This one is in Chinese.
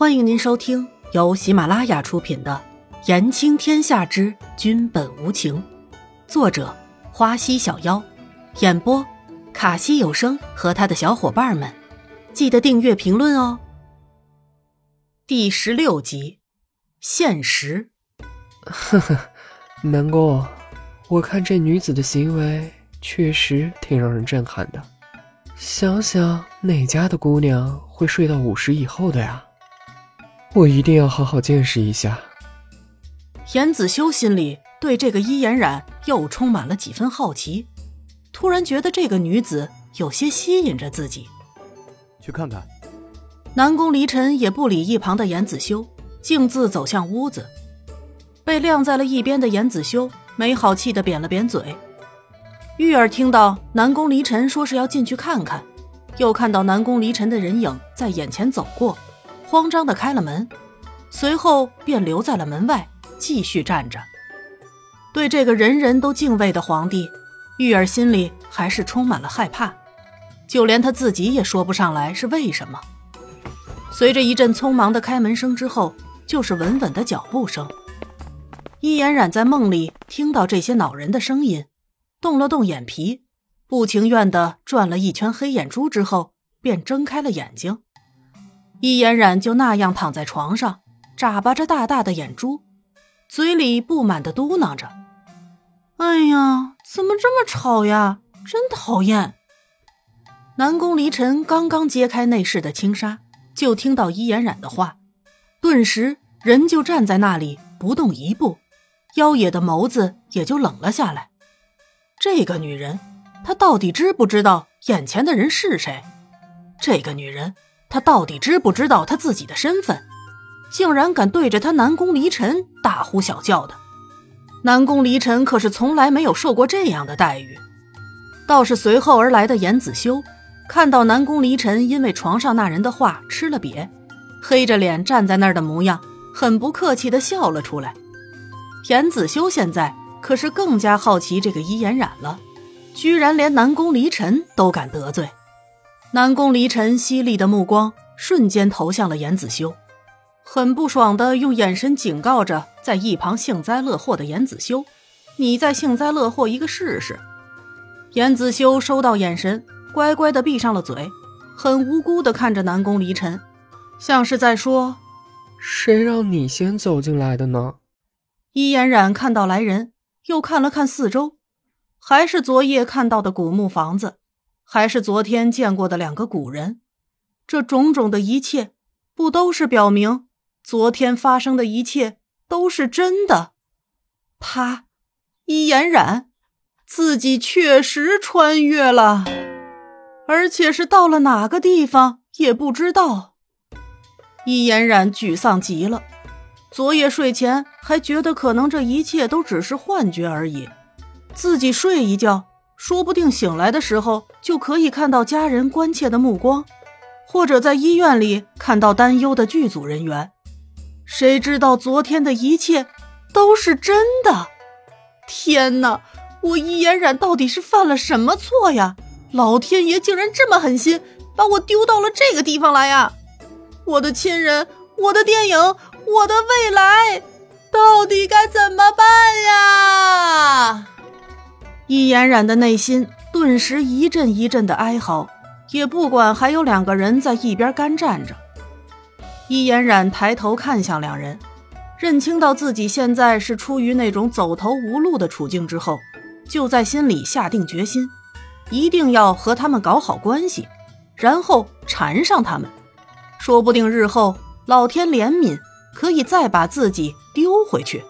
欢迎您收听由喜马拉雅出品的《言情天下之君本无情》，作者花溪小妖，演播卡西有声和他的小伙伴们。记得订阅、评论哦。第十六集，现实。呵呵，南宫。我看这女子的行为确实挺让人震撼的。想想哪家的姑娘会睡到午时以后的呀？我一定要好好见识一下。严子修心里对这个伊颜染又充满了几分好奇，突然觉得这个女子有些吸引着自己。去看看。南宫离尘也不理一旁的严子修，径自走向屋子。被晾在了一边的严子修没好气的扁了扁嘴。玉儿听到南宫离尘说是要进去看看，又看到南宫离尘的人影在眼前走过，慌张的开了门，随后便留在了门外，继续站着。对这个人人都敬畏的皇帝，玉儿心里还是充满了害怕，就连他自己也说不上来是为什么。随着一阵匆忙的开门声之后，就是稳稳的脚步声。伊颜染在梦里听到这些恼人的声音。动了动眼皮，不情愿的转了一圈黑眼珠之后，便睁开了眼睛。伊嫣然就那样躺在床上，眨巴着大大的眼珠，嘴里不满的嘟囔着：“哎呀，怎么这么吵呀？真讨厌！”南宫离尘刚刚揭开内室的轻纱，就听到伊嫣然的话，顿时人就站在那里不动一步，妖冶的眸子也就冷了下来。这个女人，她到底知不知道眼前的人是谁？这个女人，他到底知不知道他自己的身份？竟然敢对着他南宫离尘大呼小叫的！南宫离尘可是从来没有受过这样的待遇。倒是随后而来的严子修，看到南宫离尘因为床上那人的话吃了瘪，黑着脸站在那儿的模样，很不客气的笑了出来。严子修现在。可是更加好奇这个伊颜染了，居然连南宫离尘都敢得罪。南宫离尘犀利的目光瞬间投向了严子修，很不爽的用眼神警告着在一旁幸灾乐祸的严子修：“你再幸灾乐祸一个试试。”严子修收到眼神，乖乖的闭上了嘴，很无辜的看着南宫离尘，像是在说：“谁让你先走进来的呢？”伊颜染看到来人。又看了看四周，还是昨夜看到的古木房子，还是昨天见过的两个古人。这种种的一切，不都是表明昨天发生的一切都是真的？他，伊颜染，自己确实穿越了，而且是到了哪个地方也不知道。伊颜染沮丧极了。昨夜睡前还觉得可能这一切都只是幻觉而已，自己睡一觉，说不定醒来的时候就可以看到家人关切的目光，或者在医院里看到担忧的剧组人员。谁知道昨天的一切都是真的？天哪！我伊嫣染到底是犯了什么错呀？老天爷竟然这么狠心，把我丢到了这个地方来呀！我的亲人，我的电影。我的未来到底该怎么办？易嫣然的内心顿时一阵一阵的哀嚎，也不管还有两个人在一边干站着。易嫣然抬头看向两人，认清到自己现在是出于那种走投无路的处境之后，就在心里下定决心，一定要和他们搞好关系，然后缠上他们，说不定日后老天怜悯。可以再把自己丢回去。